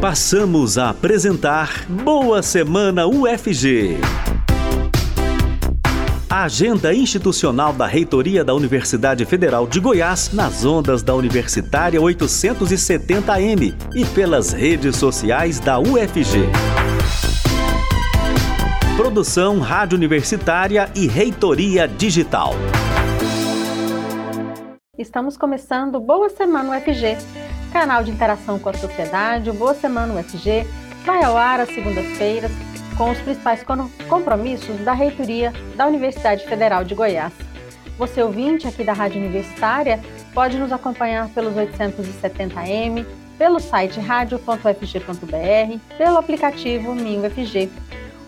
Passamos a apresentar Boa Semana UFG. Agenda institucional da Reitoria da Universidade Federal de Goiás nas ondas da Universitária 870M e pelas redes sociais da UFG. Produção Rádio Universitária e Reitoria Digital. Estamos começando Boa Semana UFG, canal de interação com a sociedade. O Boa Semana UFG vai ao ar às segundas-feiras com os principais compromissos da reitoria da Universidade Federal de Goiás. Você ouvinte aqui da Rádio Universitária pode nos acompanhar pelos 870M, pelo site radio.fg.br, pelo aplicativo MinUFG.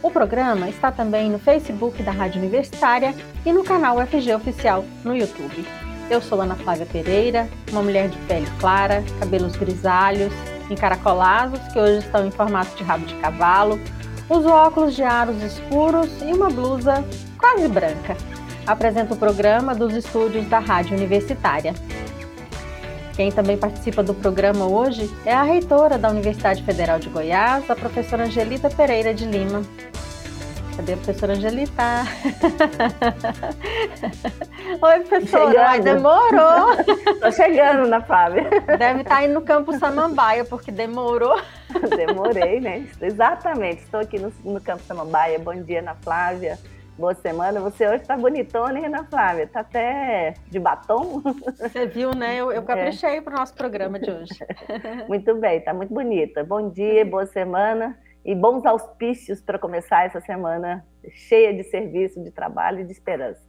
O programa está também no Facebook da Rádio Universitária e no canal UFG Oficial no YouTube. Eu sou Ana Flávia Pereira, uma mulher de pele clara, cabelos grisalhos, encaracolados, que hoje estão em formato de rabo de cavalo, uso óculos de aros escuros e uma blusa quase branca. Apresento o programa dos estúdios da Rádio Universitária. Quem também participa do programa hoje é a reitora da Universidade Federal de Goiás, a professora Angelita Pereira de Lima. Cadê a professora Angelita? Oi, professora. Ai, demorou. Tô chegando, na Flávia. Deve estar tá indo no campo Samambaia, porque demorou. Demorei, né? Exatamente. Estou aqui no, no campo Samambaia. Bom dia, Ana Flávia. Boa semana. Você hoje está bonitona, hein, Ana Flávia? Está até de batom. Você viu, né? Eu, eu caprichei é. para o nosso programa de hoje. Muito bem, está muito bonita. Bom dia, boa semana e bons auspícios para começar essa semana cheia de serviço, de trabalho e de esperança.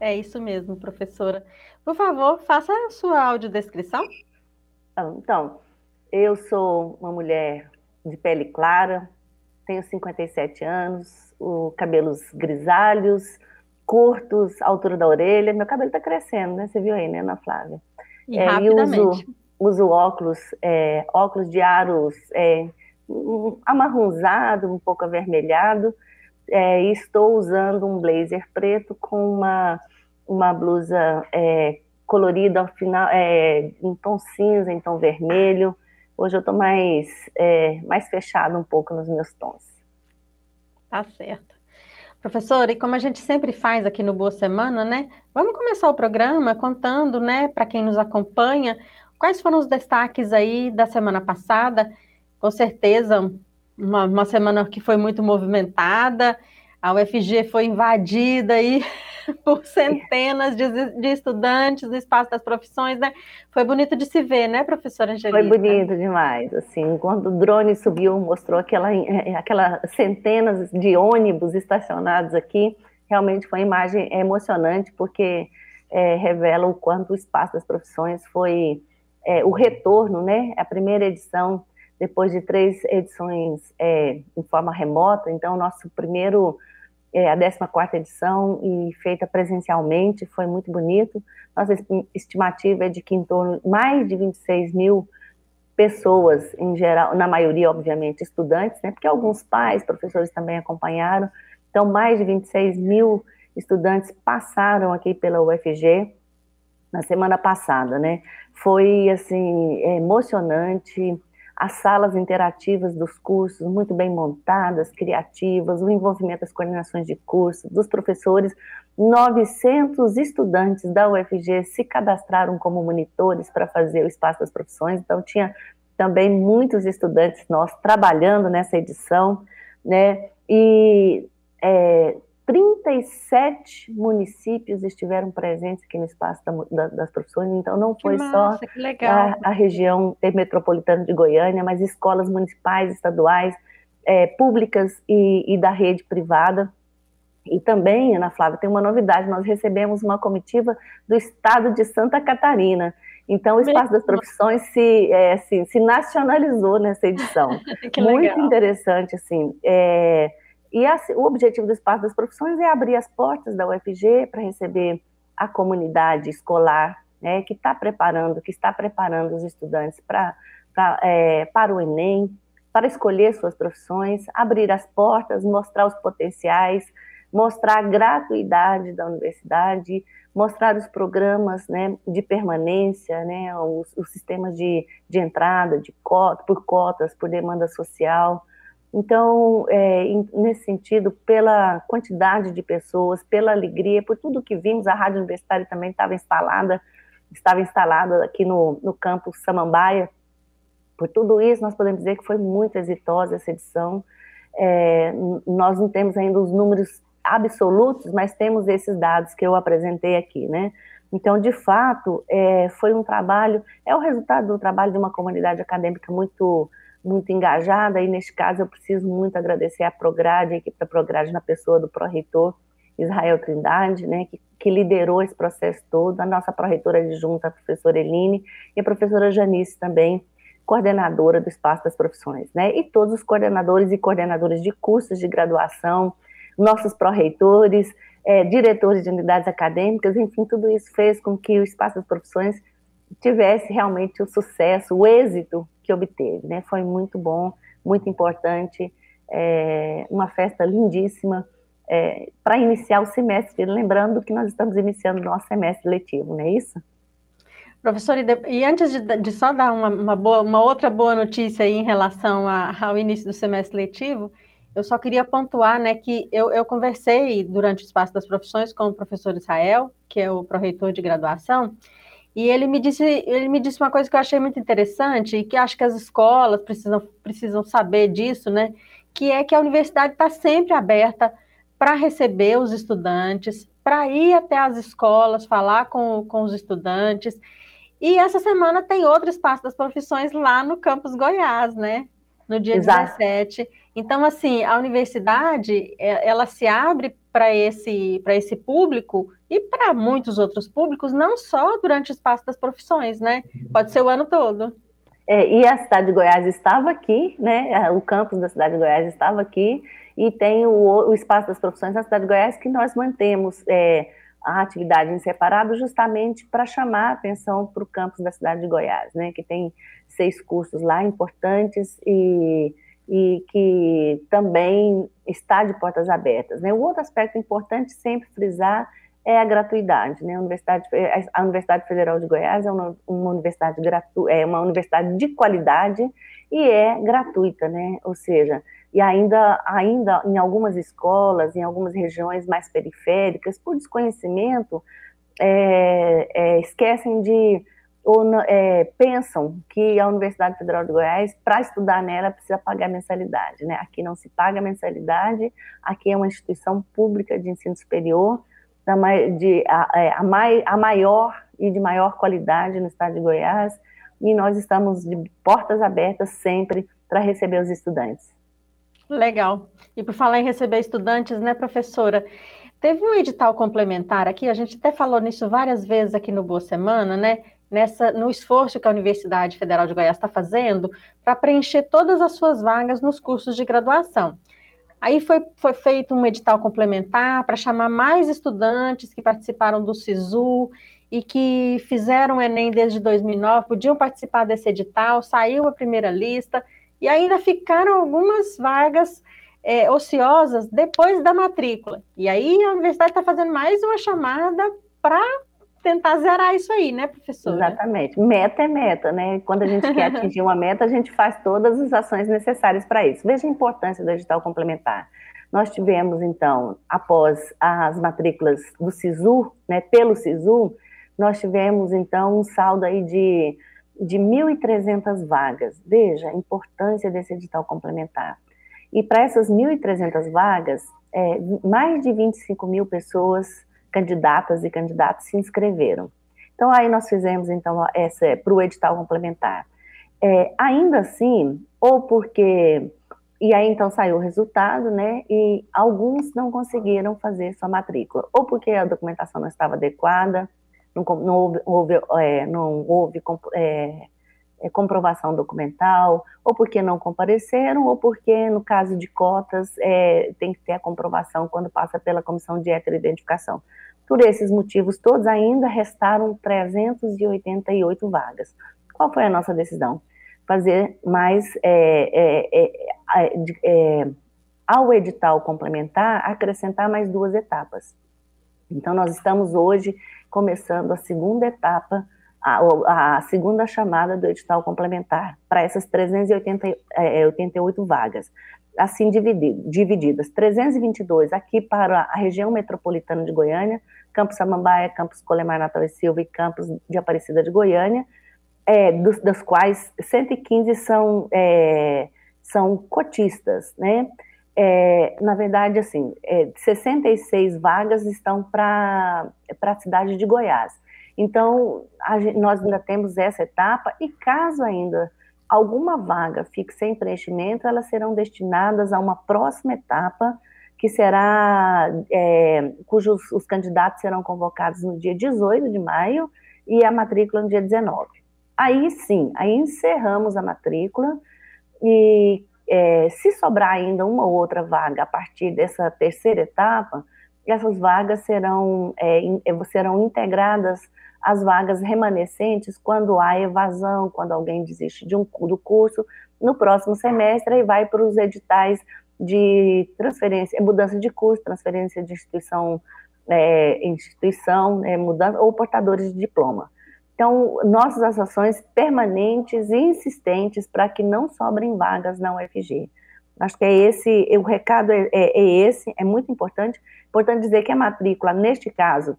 É isso mesmo, professora. Por favor, faça a sua audiodescrição. Então, eu sou uma mulher de pele clara, tenho 57 anos, o, cabelos grisalhos, curtos, altura da orelha. Meu cabelo está crescendo, né? Você viu aí, né, Ana Flávia? E é, rapidamente. uso, uso óculos, é, óculos de aros é, amarronzado, um pouco avermelhado, é, e estou usando um blazer preto com uma, uma blusa é, colorida ao final, é, em tom cinza, em tom vermelho. Hoje eu estou mais, é, mais fechado um pouco nos meus tons. Tá certo. Professora, e como a gente sempre faz aqui no Boa Semana, né? Vamos começar o programa contando, né, para quem nos acompanha, quais foram os destaques aí da semana passada com certeza, uma, uma semana que foi muito movimentada. A UFG foi invadida aí por centenas de, de, estudantes do espaço das profissões, né? Foi bonito de se ver, né, professora Angelina? Foi bonito demais, assim, quando o drone subiu, mostrou aquela, é, aquela centenas de ônibus estacionados aqui, realmente foi uma imagem emocionante, porque é, revela o quanto o espaço das profissões foi é, o retorno, né? A primeira edição depois de três edições é, em forma remota. Então, nosso primeiro, é, a 14 edição, e feita presencialmente, foi muito bonito. Nossa estimativa é de que em torno de mais de 26 mil pessoas, em geral, na maioria, obviamente, estudantes, né, porque alguns pais, professores também acompanharam. Então, mais de 26 mil estudantes passaram aqui pela UFG na semana passada, né? Foi, assim, emocionante, as salas interativas dos cursos muito bem montadas, criativas, o envolvimento das coordenações de curso, dos professores. 900 estudantes da UFG se cadastraram como monitores para fazer o Espaço das Profissões, então tinha também muitos estudantes nós trabalhando nessa edição, né? E é, 37 municípios estiveram presentes aqui no espaço da, da, das profissões, então não foi massa, só a, a, região metropolitana de Goiânia, mas escolas municipais, estaduais, é, públicas e, e, da rede privada. E também, Ana Flávia, tem uma novidade: nós recebemos uma comitiva do estado de Santa Catarina. Então, o Espaço das Profissões se, é, assim, se nacionalizou nessa edição. Muito legal. interessante, assim. É, e o objetivo do Espaço das Profissões é abrir as portas da UFG para receber a comunidade escolar, né, que está preparando, que está preparando os estudantes pra, pra é, para o Enem, para escolher suas profissões, abrir as portas, mostrar os potenciais, mostrar a gratuidade da universidade, mostrar os programas né, de permanência, né, os, os sistemas de, de entrada, de cota, por cotas, por demanda social. Então, é, nesse sentido, pela quantidade de pessoas, pela alegria, por tudo que vimos, a Rádio Universitária também estava instalada, estava instalada aqui no, no campus Samambaia. Por tudo isso, nós podemos dizer que foi muito exitosa essa edição. É, nós não temos ainda os números absolutos, mas temos esses dados que eu apresentei aqui, né? Então, de fato, é, foi um trabalho, é o resultado do trabalho de uma comunidade acadêmica muito muito engajada, e neste caso eu preciso muito agradecer a Prograde, a equipe da Prograde, na pessoa do pró-reitor Israel Trindade, né, que, que, liderou esse processo todo, a nossa pró-reitora adjunta, a professora Eline, e a professora Janice também, coordenadora do Espaço das Profissões, né, e todos os coordenadores e coordenadoras de cursos de graduação, nossos pró-reitores, é, diretores de unidades acadêmicas, enfim, tudo isso fez com que o Espaço das Profissões tivesse realmente o sucesso, o êxito que obteve, né? Foi muito bom, muito importante, é, uma festa lindíssima é, para iniciar o semestre, lembrando que nós estamos iniciando o nosso semestre letivo, não é isso? Professor, e, antes de, de só dar uma, uma, boa, uma outra boa notícia aí em relação a, ao início do semestre letivo, eu só queria pontuar, né, que eu, eu conversei durante o Espaço das Profissões com o professor Israel, que é o pró-reitor de graduação, e ele me disse, ele me disse uma coisa que eu achei muito interessante e que acho que as escolas precisam, precisam saber disso, né? Que é que a universidade está sempre aberta para receber os estudantes, para ir até as escolas, falar com, com os estudantes. E essa semana tem outro espaço das profissões lá no campus Goiás, né? No dia Exato. 17. Então, assim, a universidade, é, ela se abre para esse, esse público e para muitos outros públicos, não só durante o espaço das profissões, né? Pode ser o ano todo. É, e a cidade de Goiás estava aqui, né? O campus da cidade de Goiás estava aqui, e tem o, o espaço das profissões na cidade de Goiás que nós mantemos é, a atividade em separado justamente para chamar a atenção para o campus da cidade de Goiás, né? Que tem seis cursos lá importantes e e que também está de portas abertas. Né? O outro aspecto importante sempre frisar é a gratuidade. Né? A, Universidade, a Universidade Federal de Goiás é uma, uma, universidade gratu, é uma universidade de qualidade e é gratuita, né? ou seja, e ainda, ainda em algumas escolas, em algumas regiões mais periféricas, por desconhecimento, é, é, esquecem de ou é, pensam que a Universidade Federal de Goiás, para estudar nela, precisa pagar mensalidade. Né? Aqui não se paga mensalidade, aqui é uma instituição pública de ensino superior, da, de, a, é, a, a maior e de maior qualidade no estado de Goiás, e nós estamos de portas abertas sempre para receber os estudantes. Legal. E por falar em receber estudantes, né, professora? Teve um edital complementar aqui, a gente até falou nisso várias vezes aqui no Boa Semana, né? Nessa, no esforço que a Universidade Federal de Goiás está fazendo para preencher todas as suas vagas nos cursos de graduação. Aí foi, foi feito um edital complementar para chamar mais estudantes que participaram do SISU e que fizeram o Enem desde 2009, podiam participar desse edital, saiu a primeira lista, e ainda ficaram algumas vagas é, ociosas depois da matrícula. E aí a universidade está fazendo mais uma chamada para tentar zerar isso aí, né, professor? Exatamente. Meta é meta, né? Quando a gente quer atingir uma meta, a gente faz todas as ações necessárias para isso. Veja a importância do digital complementar. Nós tivemos, então, após as matrículas do SISU, né, pelo SISU, nós tivemos, então, um saldo aí de, de 1.300 vagas. Veja a importância desse edital complementar. E para essas 1.300 vagas, é, mais de 25 mil pessoas candidatas e candidatos se inscreveram. Então, aí nós fizemos, então, essa para o edital complementar. É, ainda assim, ou porque. E aí, então, saiu o resultado, né? E alguns não conseguiram fazer sua matrícula, ou porque a documentação não estava adequada, não, não houve, houve é, não houve é, é, comprovação documental, ou porque não compareceram, ou porque, no caso de cotas, é, tem que ter a comprovação quando passa pela comissão de heteroidentificação. Por esses motivos todos, ainda restaram 388 vagas. Qual foi a nossa decisão? Fazer mais, é, é, é, é, ao edital complementar, acrescentar mais duas etapas. Então, nós estamos hoje começando a segunda etapa, a, a segunda chamada do edital complementar, para essas 388 é, vagas, assim dividido, divididas. 322 aqui para a região metropolitana de Goiânia, Campos Samambaia, Campos Colemar Natal e Silva e Campos de Aparecida de Goiânia, é, dos, das quais 115 são, é, são cotistas, né? É, na verdade, assim, é, 66 vagas estão para a cidade de Goiás. Então, a, nós ainda temos essa etapa, e caso ainda alguma vaga fique sem preenchimento, elas serão destinadas a uma próxima etapa, que será, é, cujos os candidatos serão convocados no dia 18 de maio e a matrícula no dia 19. Aí sim, aí encerramos a matrícula e é, se sobrar ainda uma ou outra vaga a partir dessa terceira etapa, essas vagas serão, é, serão integradas às vagas remanescentes quando há evasão, quando alguém desiste de um, do curso, no próximo semestre e vai para os editais de transferência, mudança de curso, transferência de instituição, é, instituição é, mudança, ou portadores de diploma. Então, nossas ações permanentes e insistentes para que não sobrem vagas na UFG. Acho que é esse, o recado é, é, é, esse, é muito importante. Importante dizer que a matrícula, neste caso,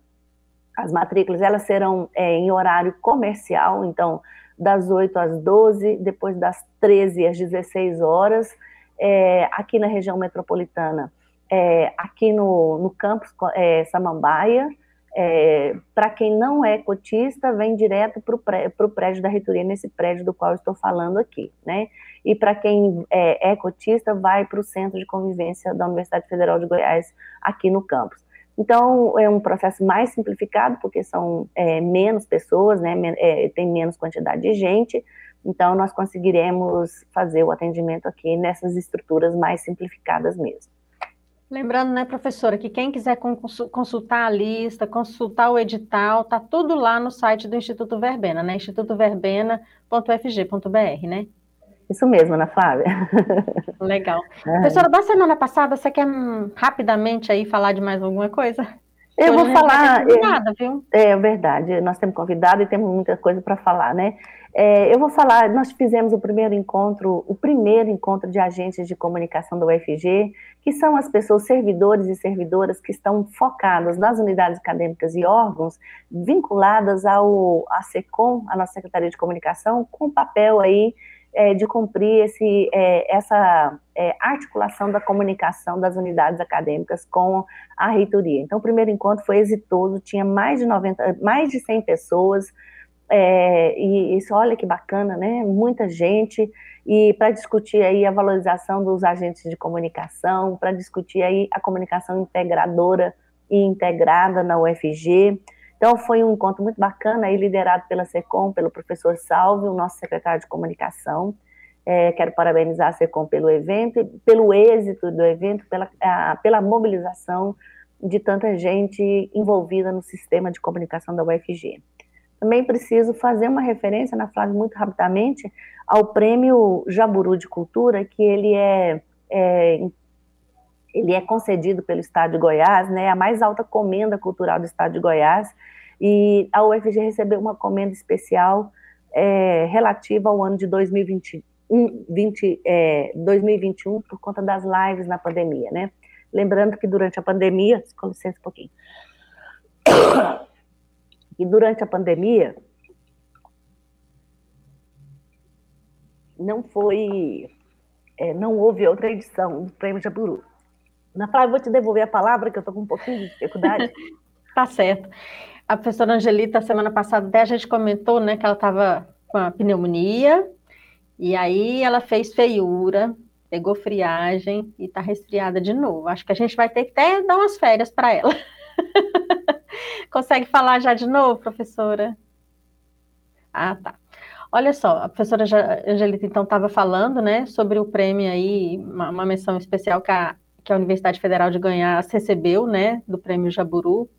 as matrículas, elas serão é, em horário comercial, então, das 8 às 12, depois das 13 às 16 horas, é, aqui na região metropolitana, é, aqui no, no campus é, Samambaia, é, para quem não é cotista, vem direto para o pré, prédio da reitoria, nesse prédio do qual estou falando aqui, né? E para quem é, é, cotista, vai para o Centro de Convivência da Universidade Federal de Goiás, aqui no campus. Então, é um processo mais simplificado, porque são é, menos pessoas, né? É, tem menos quantidade de gente, então nós conseguiremos fazer o atendimento aqui nessas estruturas mais simplificadas mesmo. Lembrando, né, professora, que quem quiser consultar a lista, consultar o edital, tá tudo lá no site do Instituto Verbena, né? institutoverbena.fg.br, né? Isso mesmo, Ana Flávia. Legal. É. Professora, da semana passada, você quer hum, rapidamente aí falar de mais alguma coisa? Eu vou falar. Nada, viu? É verdade, nós temos convidado e temos muita coisa para falar, né? É, eu vou falar, nós fizemos o primeiro encontro, o primeiro encontro de agentes de comunicação da UFG, que são as pessoas, servidores e servidoras que estão focadas nas unidades acadêmicas e órgãos vinculadas ao à SECOM, a nossa Secretaria de Comunicação, com o papel aí é, de cumprir esse, é, essa é, articulação da comunicação das unidades acadêmicas com a reitoria. Então, o primeiro encontro foi exitoso, tinha mais de 90, mais de 100 pessoas, é, e isso, olha que bacana, né? Muita gente e para discutir aí a valorização dos agentes de comunicação, para discutir aí a comunicação integradora e integrada na UFG. Então foi um encontro muito bacana aí liderado pela SECOM, pelo professor Salve, o nosso secretário de comunicação. É, quero parabenizar a SECOM pelo evento, pelo êxito do evento, pela, a, pela mobilização de tanta gente envolvida no sistema de comunicação da UFG. Também preciso fazer uma referência, na Flávia, muito rapidamente, ao prêmio Jaburu de Cultura, que ele é, é, ele é concedido pelo Estado de Goiás, né, a mais alta comenda cultural do Estado de Goiás, e a UFG recebeu uma comenda especial é, relativa ao ano de 2021, 20, é, 2021 por conta das lives na pandemia, né? Lembrando que durante a pandemia, com licença um pouquinho, e durante a pandemia, não foi, é, não houve outra edição do Prêmio Jaburu. Na Flávia, vou te devolver a palavra, que eu estou com um pouquinho de dificuldade. tá certo. A professora Angelita, semana passada, até a gente comentou, né, que ela estava com a pneumonia, e aí ela fez feiura, pegou friagem e está resfriada de novo. Acho que a gente vai ter que até dar umas férias para ela. Consegue falar já de novo, professora? Ah, tá. Olha só, a professora Angelita então estava falando, né, sobre o prêmio aí, uma, uma menção especial que a, que a Universidade Federal de Goiás recebeu, né, do prêmio Jaburu.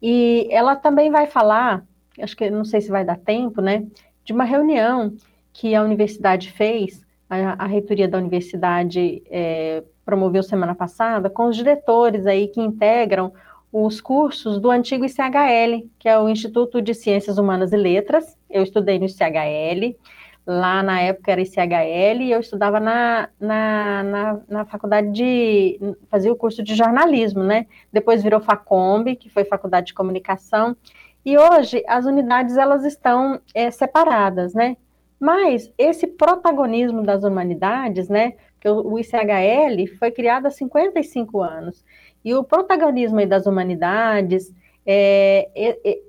E ela também vai falar, acho que não sei se vai dar tempo, né, de uma reunião que a universidade fez a, a reitoria da universidade é, promoveu semana passada com os diretores aí que integram os cursos do antigo ICHL, que é o Instituto de Ciências Humanas e Letras. Eu estudei no ICHL, lá na época era ICHL, e eu estudava na, na, na, na faculdade de. fazia o curso de jornalismo, né? Depois virou FACOMB, que foi Faculdade de Comunicação. E hoje as unidades elas estão é, separadas, né? Mas esse protagonismo das humanidades, né? Que o ICHL foi criado há 55 anos. E o protagonismo das humanidades, é,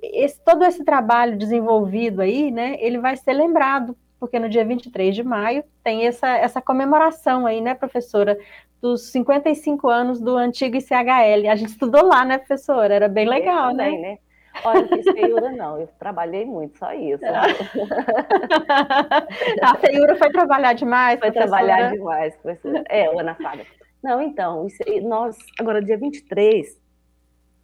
esse, todo esse trabalho desenvolvido aí, né, ele vai ser lembrado, porque no dia 23 de maio tem essa, essa comemoração aí, né, professora, dos 55 anos do antigo ICHL. A gente estudou lá, né, professora? Era bem legal, né? né? Olha, não fiz feiura não, eu trabalhei muito, só isso. a feiura foi trabalhar demais, Foi professora. trabalhar demais, professora. É, Ana Flávia. Não, então, nós, agora dia 23,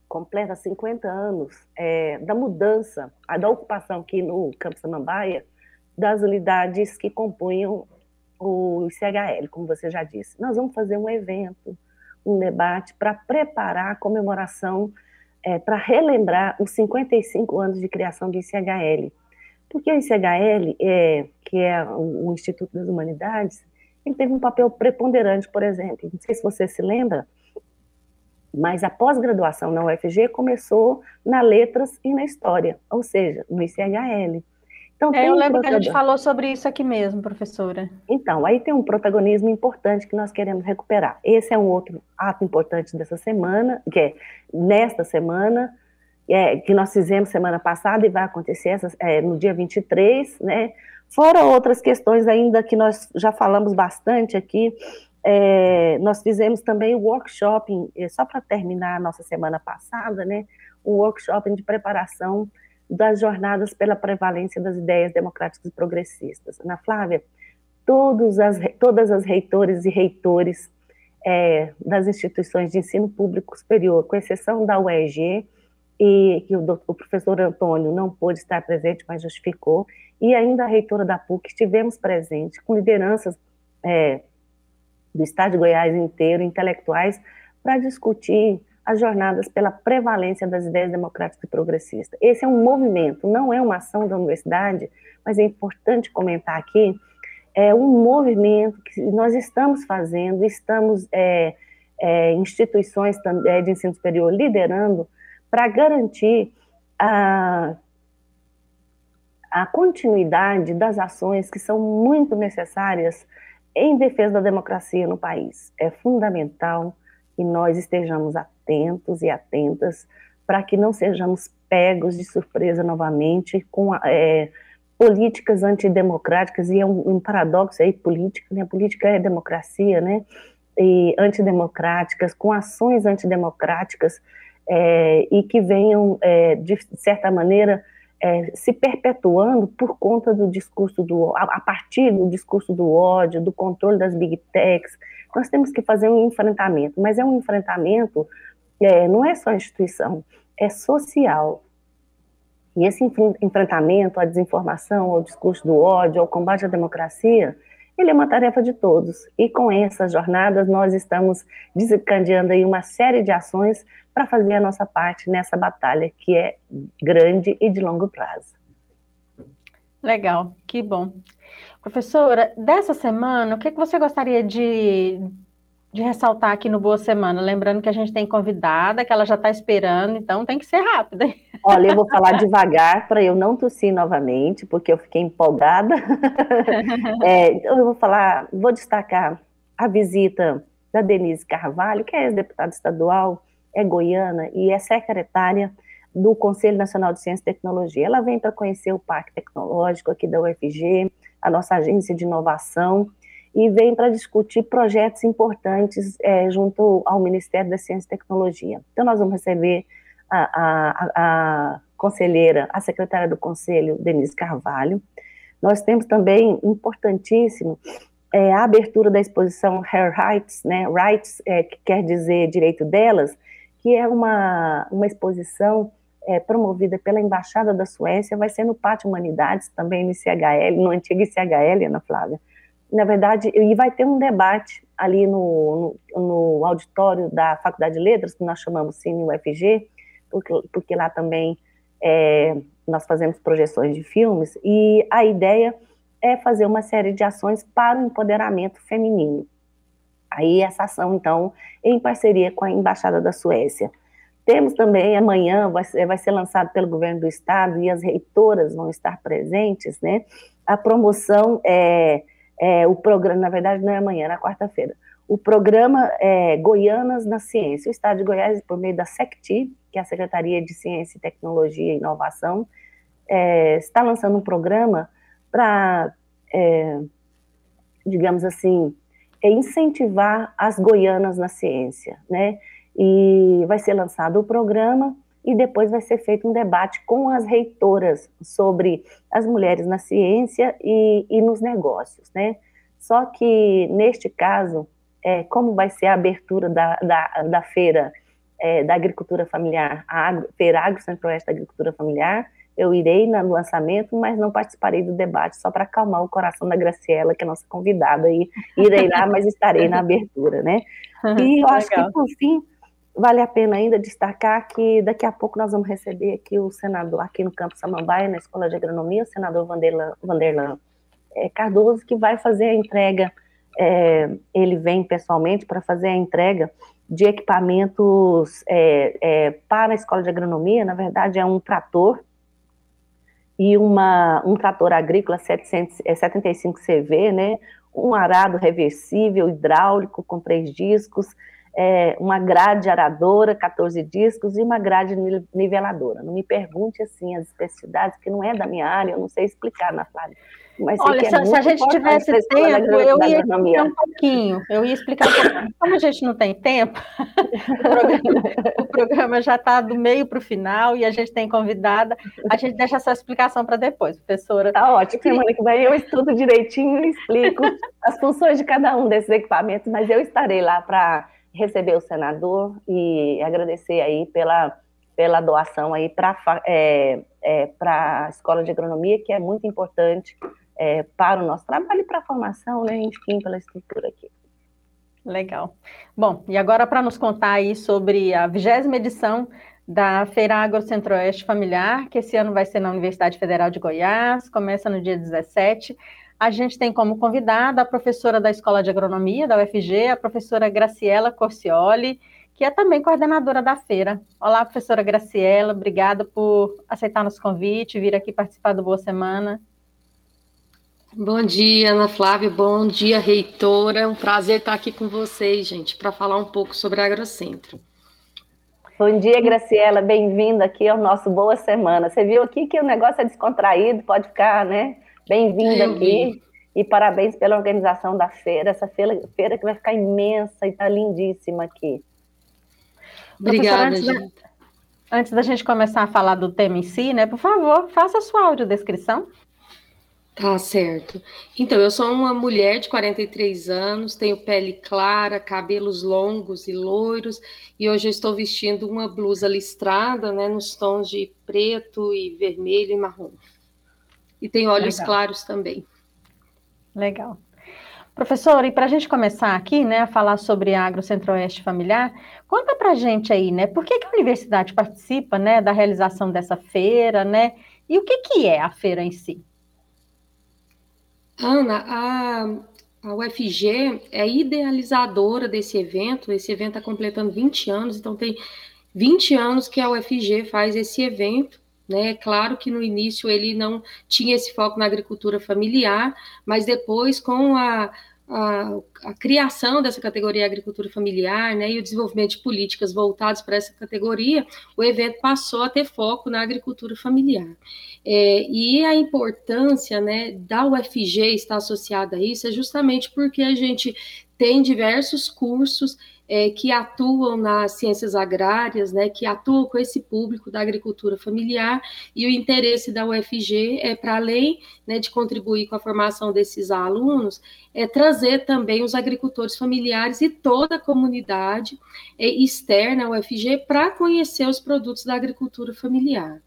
completa 50 anos é, da mudança, da ocupação aqui no Campo Samambaia, das unidades que compunham o ICHL, como você já disse. Nós vamos fazer um evento, um debate para preparar a comemoração, é, para relembrar os 55 anos de criação do ICHL. Porque o ICHL, é, que é o Instituto das Humanidades, ele teve um papel preponderante, por exemplo, não sei se você se lembra, mas a pós-graduação na UFG começou na letras e na história, ou seja, no ICHL. Então, é, eu lembro um que a gente falou sobre isso aqui mesmo, professora. Então, aí tem um protagonismo importante que nós queremos recuperar. Esse é um outro ato importante dessa semana, que é nesta semana, é, que nós fizemos semana passada e vai acontecer essa, é, no dia 23, né? Fora outras questões ainda que nós já falamos bastante aqui, é, nós fizemos também o workshop, é, só para terminar a nossa semana passada, né, um workshop de preparação das jornadas pela prevalência das ideias democráticas e progressistas. Ana Flávia, as, todas as reitores e reitores é, das instituições de ensino público superior, com exceção da UEG, e que o, o, professor Antônio não pôde estar presente, mas justificou, e ainda a reitora da PUC estivemos presentes, com lideranças é, do Estado de Goiás inteiro, intelectuais, para discutir as jornadas pela prevalência das ideias democráticas e progressistas. Esse é um movimento, não é uma ação da universidade, mas é importante comentar aqui, é um movimento que nós estamos fazendo, estamos é, é, instituições é, de ensino superior liderando para garantir a, a continuidade das ações que são muito necessárias em defesa da democracia no país. É fundamental que nós estejamos atentos e atentas para que não sejamos pegos de surpresa novamente com é, políticas antidemocráticas, e é um, um paradoxo aí, política, né? política é democracia, né? E antidemocráticas, com ações antidemocráticas é, e que venham, é, de certa maneira, é, se perpetuando por conta do discurso do a, a, partir do discurso do ódio, do controle das big techs. Nós temos que fazer um enfrentamento, mas é um enfrentamento é, não é só instituição, é social. E esse enfrentamento à desinformação, ao discurso do ódio, ao combate à democracia, ele é uma tarefa de todos. E com essas jornadas, nós estamos desencadeando aí uma série de ações para fazer a nossa parte nessa batalha que é grande e de longo prazo. Legal, que bom. Professora, dessa semana, o que, que você gostaria de, de ressaltar aqui no Boa Semana? Lembrando que a gente tem convidada, que ela já está esperando, então tem que ser rápida. Olha, eu vou falar devagar para eu não tossir novamente, porque eu fiquei empolgada. é, então, eu vou falar, vou destacar a visita da Denise Carvalho, que é ex-deputada estadual, é goiana e é secretária do Conselho Nacional de Ciência e Tecnologia. Ela vem para conhecer o Parque Tecnológico aqui da UFG, a nossa agência de inovação, e vem para discutir projetos importantes é, junto ao Ministério da Ciência e Tecnologia. Então, nós vamos receber a, a, a conselheira, a secretária do Conselho, Denise Carvalho. Nós temos também, importantíssimo, é, a abertura da exposição Her Rights, né, Rights, é, que quer dizer direito delas, que é uma, uma exposição é, promovida pela Embaixada da Suécia, vai ser no Pátio Humanidades, também no ICHL, no antigo ICHL, Ana Flávia, na verdade, e vai ter um debate ali no, no, no auditório da Faculdade de Letras, que nós chamamos Cine UFG, porque, porque lá também é, nós fazemos projeções de filmes, e a ideia é fazer uma série de ações para o empoderamento feminino. Aí essa ação, então, em parceria com a Embaixada da Suécia. Temos também, amanhã, vai ser, vai ser lançado pelo governo do estado, e as reitoras vão estar presentes, né, a promoção, é, é, o programa, na verdade não é amanhã, é na quarta-feira, o programa é, Goianas na Ciência. O Estado de Goiás, por meio da SECTI, que é a Secretaria de Ciência, Tecnologia e Inovação, é, está lançando um programa para, é, digamos assim, é incentivar as goianas na ciência, né? E vai ser lançado o programa e depois vai ser feito um debate com as reitoras sobre as mulheres na ciência e, e nos negócios, né? Só que, neste caso, é, como vai ser a abertura da, da, da feira é, da agricultura familiar, a agro, Feira Agro Centro-Oeste da Agricultura Familiar, eu irei no lançamento, mas não participarei do debate, só para acalmar o coração da Graciela, que é nossa convidada, e irei lá, mas estarei na abertura, né? E eu acho que, por fim, vale a pena ainda destacar que daqui a pouco nós vamos receber aqui o senador, aqui no Campo Samambaia, na Escola de Agronomia, o senador Vanderlan, Vanderlan é, Cardoso, que vai fazer a entrega é, ele vem pessoalmente para fazer a entrega de equipamentos é, é, para a escola de agronomia, na verdade é um trator e uma, um trator agrícola 700, é, 75 CV, né, um arado reversível, hidráulico, com três discos, é, uma grade aradora, 14 discos, e uma grade niveladora. Não me pergunte, assim, as especificidades, que não é da minha área, eu não sei explicar na Flávia. Mas Olha, se, é se a gente tivesse tempo, eu ia explicar um pouquinho. Eu ia explicar um pouquinho. Como a gente não tem tempo, o programa, o programa já está do meio para o final e a gente tem convidada. A gente deixa essa explicação para depois, professora. Tá ótimo. Semana que vem eu estudo direitinho e explico as funções de cada um desses equipamentos, mas eu estarei lá para receber o senador e agradecer aí pela, pela doação aí para é, é, a Escola de Agronomia, que é muito importante é, para o nosso trabalho e para a formação, né, enfim, pela estrutura aqui. Legal. Bom, e agora para nos contar aí sobre a vigésima edição da Feira Agro Centro-Oeste Familiar, que esse ano vai ser na Universidade Federal de Goiás, começa no dia 17. A gente tem como convidada a professora da Escola de Agronomia da UFG, a professora Graciela Corcioli, que é também coordenadora da feira. Olá, professora Graciela, obrigada por aceitar nosso convite, vir aqui participar do Boa Semana. Bom dia, Ana Flávia. Bom dia, reitora. É um prazer estar aqui com vocês, gente, para falar um pouco sobre a Agrocentro. Bom dia, Graciela. Bem-vinda aqui ao nosso Boa Semana. Você viu aqui que o negócio é descontraído, pode ficar, né? Bem-vinda aqui. E parabéns pela organização da feira. Essa feira, feira que vai ficar imensa e está lindíssima aqui. Obrigada, antes da, antes da gente começar a falar do tema em si, né? Por favor, faça a sua audiodescrição. Tá certo. Então, eu sou uma mulher de 43 anos, tenho pele clara, cabelos longos e loiros, e hoje eu estou vestindo uma blusa listrada, né, nos tons de preto e vermelho e marrom. E tenho olhos Legal. claros também. Legal. Professora, e para a gente começar aqui, né, a falar sobre Agro Centro-Oeste Familiar, conta para a gente aí, né, por que, que a universidade participa, né, da realização dessa feira, né, e o que, que é a feira em si? Ana, a, a UFG é idealizadora desse evento. Esse evento está completando 20 anos, então tem 20 anos que a UFG faz esse evento. Né? Claro que no início ele não tinha esse foco na agricultura familiar, mas depois, com a, a, a, criação dessa categoria agricultura familiar né, e o desenvolvimento de políticas voltadas para essa categoria, o evento passou a ter foco na agricultura familiar. É, e a importância né, da UFG estar associada a isso é justamente porque a gente tem diversos cursos é, que atuam nas ciências agrárias, né, que atuam com esse público da agricultura familiar, e o interesse da UFG é, para além né, de contribuir com a formação desses alunos, é trazer também os agricultores familiares e toda a comunidade é, externa à UFG para conhecer os produtos da agricultura familiar.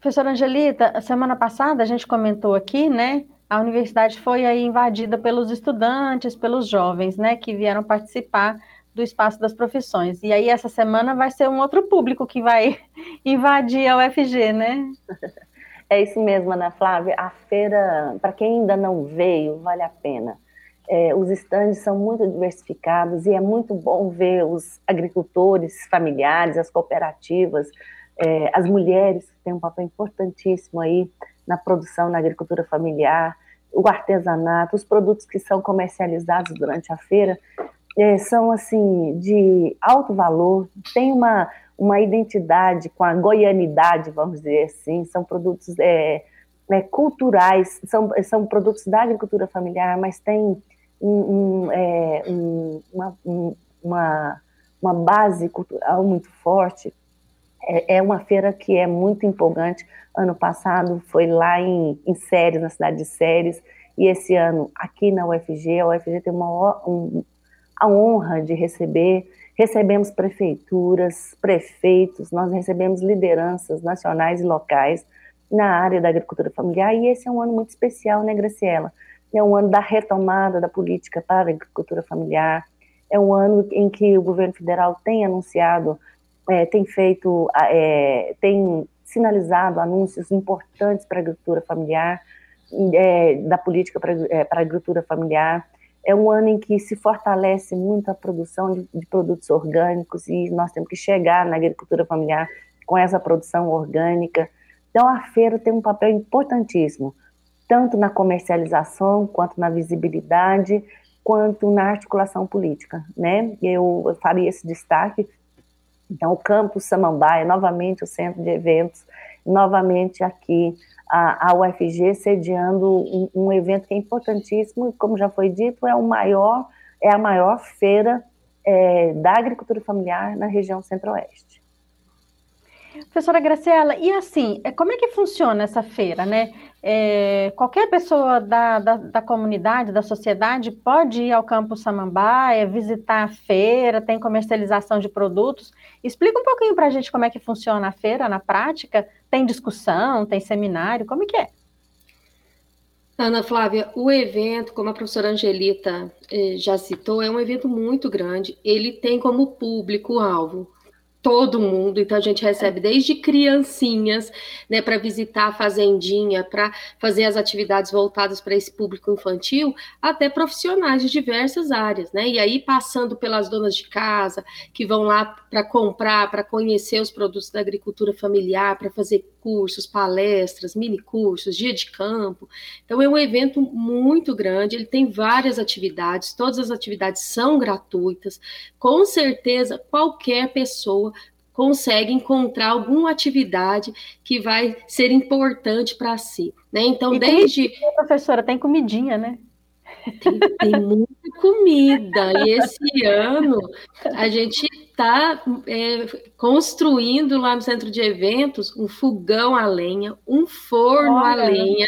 Professora Angelita, semana passada a gente comentou aqui, né, a universidade foi aí invadida pelos estudantes, pelos jovens, né, que vieram participar do espaço das profissões. E aí essa semana vai ser um outro público que vai invadir a UFG, né? É isso mesmo, Ana Flávia. A feira, para quem ainda não veio, vale a pena. É, os estandes são muito diversificados e é muito bom ver os agricultores familiares, as cooperativas, é, as mulheres que têm um papel importantíssimo aí na produção, na agricultura familiar, o artesanato, os produtos que são comercializados durante a feira é, são assim de alto valor, tem uma, uma identidade com a goianidade, vamos dizer assim, são produtos é, é, culturais, são, são produtos da agricultura familiar, mas tem um, um, é, um, uma, uma, uma base cultural muito forte. É, é, uma feira que é muito empolgante. Ano passado foi lá em, em Séries, na cidade de Séries, e esse ano aqui na UFG, a UFG tem uma, um, a honra de receber. Recebemos prefeituras, prefeitos, nós recebemos lideranças nacionais e locais na área da agricultura familiar, e esse é um ano muito especial, né, Graciela? É um ano da retomada da política para a agricultura familiar, é um ano em que o governo federal tem anunciado, é, tem feito, é, tem sinalizado anúncios importantes para a agricultura familiar, é, da política para, é, a agricultura familiar é um ano em que se fortalece muito a produção de, de, produtos orgânicos e nós temos que chegar na agricultura familiar com essa produção orgânica. Então, a feira tem um papel importantíssimo, tanto na comercialização, quanto na visibilidade, quanto na articulação política. Né? Eu faria esse destaque. Então, o Campus Samambaia, novamente o centro de eventos, novamente aqui a, a UFG sediando um, um, evento que é importantíssimo, e como já foi dito, é o maior, é a maior feira é, da agricultura familiar na região centro-oeste. Professora Graciela, e assim, é, como é que funciona essa feira, né? É, qualquer pessoa da, da, da, comunidade, da sociedade, pode ir ao Campo Samambaia, visitar a feira, tem comercialização de produtos. Explica um pouquinho para a gente como é que funciona a feira na prática. Tem discussão, tem seminário, como é que é? Ana Flávia, o evento, como a professora Angelita eh, já citou, é um evento muito grande. Ele tem como público-alvo todo mundo, então a gente recebe desde criancinhas, né, para visitar a fazendinha, para fazer as atividades voltadas para esse público infantil, até profissionais de diversas áreas, né? E aí passando pelas donas de casa que vão lá para comprar, para conhecer os produtos da agricultura familiar, para fazer cursos, palestras, mini cursos, dia de campo. Então é um evento muito grande, ele tem várias atividades, todas as atividades são gratuitas. Com certeza qualquer pessoa consegue encontrar alguma atividade que vai ser importante para si, né? Então, e desde professora tem comidinha, né? Tem, tem muita comida e esse ano a gente está é, construindo lá no centro de eventos um fogão a lenha, um forno Olha. a lenha.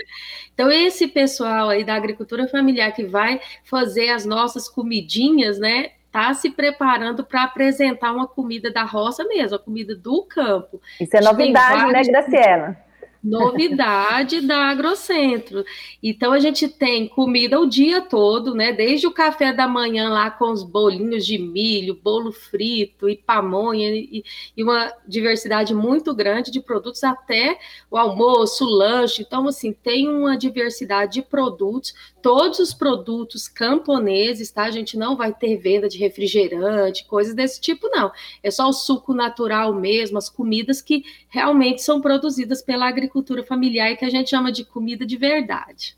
Então, esse pessoal aí da agricultura familiar que vai fazer as nossas comidinhas, né? Está se preparando para apresentar uma comida da roça mesmo, a comida do campo. Isso é novidade, né, Graciela? Novidade da Agrocentro. Então a gente tem comida o dia todo, né? Desde o café da manhã lá com os bolinhos de milho, bolo frito e pamonha e, e uma diversidade muito grande de produtos até o almoço, o lanche. Então assim, tem uma diversidade de produtos, todos os produtos camponeses, tá? A gente não vai ter venda de refrigerante, coisas desse tipo não. É só o suco natural mesmo, as comidas que realmente são produzidas pela agricultura agricultura familiar e que a gente chama de comida de verdade.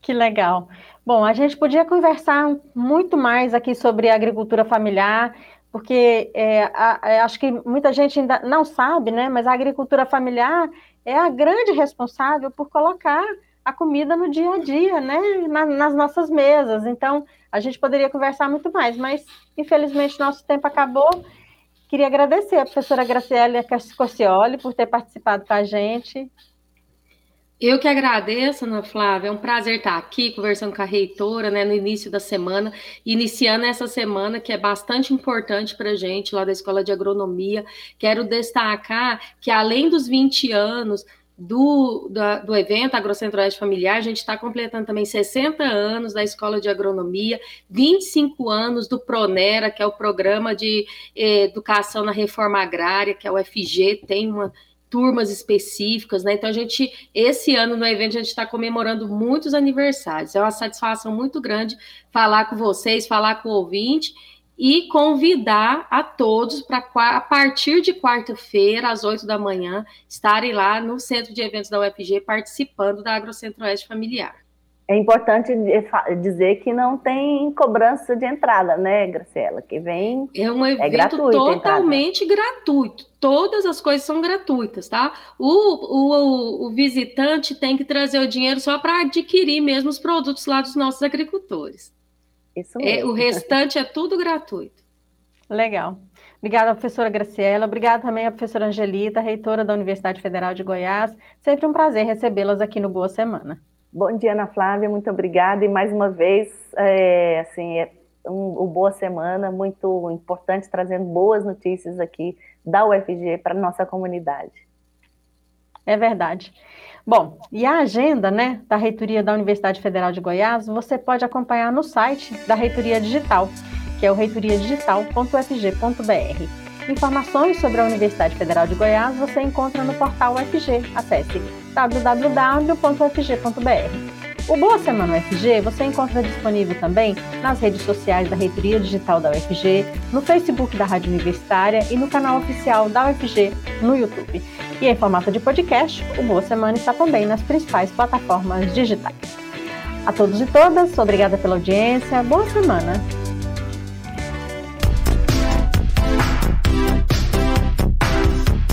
Que legal. Bom, a gente podia conversar muito mais aqui sobre agricultura familiar, porque é, a, a, é, acho que muita gente ainda não sabe, né? Mas a agricultura familiar é a grande responsável por colocar a comida no dia a dia, né? Na, nas nossas mesas. Então, a gente poderia conversar muito mais, mas infelizmente nosso tempo acabou. Queria agradecer a professora Graciela Cascocioli por ter participado com a gente. Eu que agradeço, Ana Flávia. É um prazer estar aqui conversando com a reitora né, no início da semana, iniciando essa semana que é bastante importante para a gente lá da Escola de Agronomia. Quero destacar que, além dos 20 anos do, do evento Agrocentro-Oeste Familiar, a gente está completando também 60 anos da Escola de Agronomia, 25 anos do PRONERA, que é o Programa de eh, Educação na Reforma Agrária, que é o FG, tem uma turmas específicas, né? Então a gente, esse ano no evento, a gente está comemorando muitos aniversários. É uma satisfação muito grande falar com vocês, falar com o ouvinte e convidar a todos para a partir de quarta-feira, às oito da manhã, estarem lá no centro de eventos da UFG participando da Agrocentro-Oeste Familiar. É importante dizer que não tem cobrança de entrada, né, Graciela? Que vem. É um evento é gratuito, totalmente gratuito. Todas as coisas são gratuitas, tá? O, o, o visitante tem que trazer o dinheiro só para adquirir mesmo os produtos lá dos nossos agricultores. Isso mesmo. É, o restante é tudo gratuito. Legal. Obrigada, professora Graciela. Obrigada também à professora Angelita, reitora da Universidade Federal de Goiás. Sempre um prazer recebê-las aqui no Boa Semana. Bom dia, Ana Flávia. Muito obrigada. E mais uma vez, é, assim, é um, um Boa Semana muito importante, trazendo boas notícias aqui da UFG para a nossa comunidade. É verdade. Bom, e a agenda né, da Reitoria da Universidade Federal de Goiás você pode acompanhar no site da Reitoria Digital, que é o reitoriadigital.fg.br. Informações sobre a Universidade Federal de Goiás você encontra no portal UFG. Acesse www.ufg.br. O Boa Semana UFG você encontra disponível também nas redes sociais da Reitoria Digital da UFG, no Facebook da Rádio Universitária e no canal oficial da UFG no YouTube. E em formato de podcast, o Boa Semana está também nas principais plataformas digitais. A todos e todas, obrigada pela audiência, boa semana!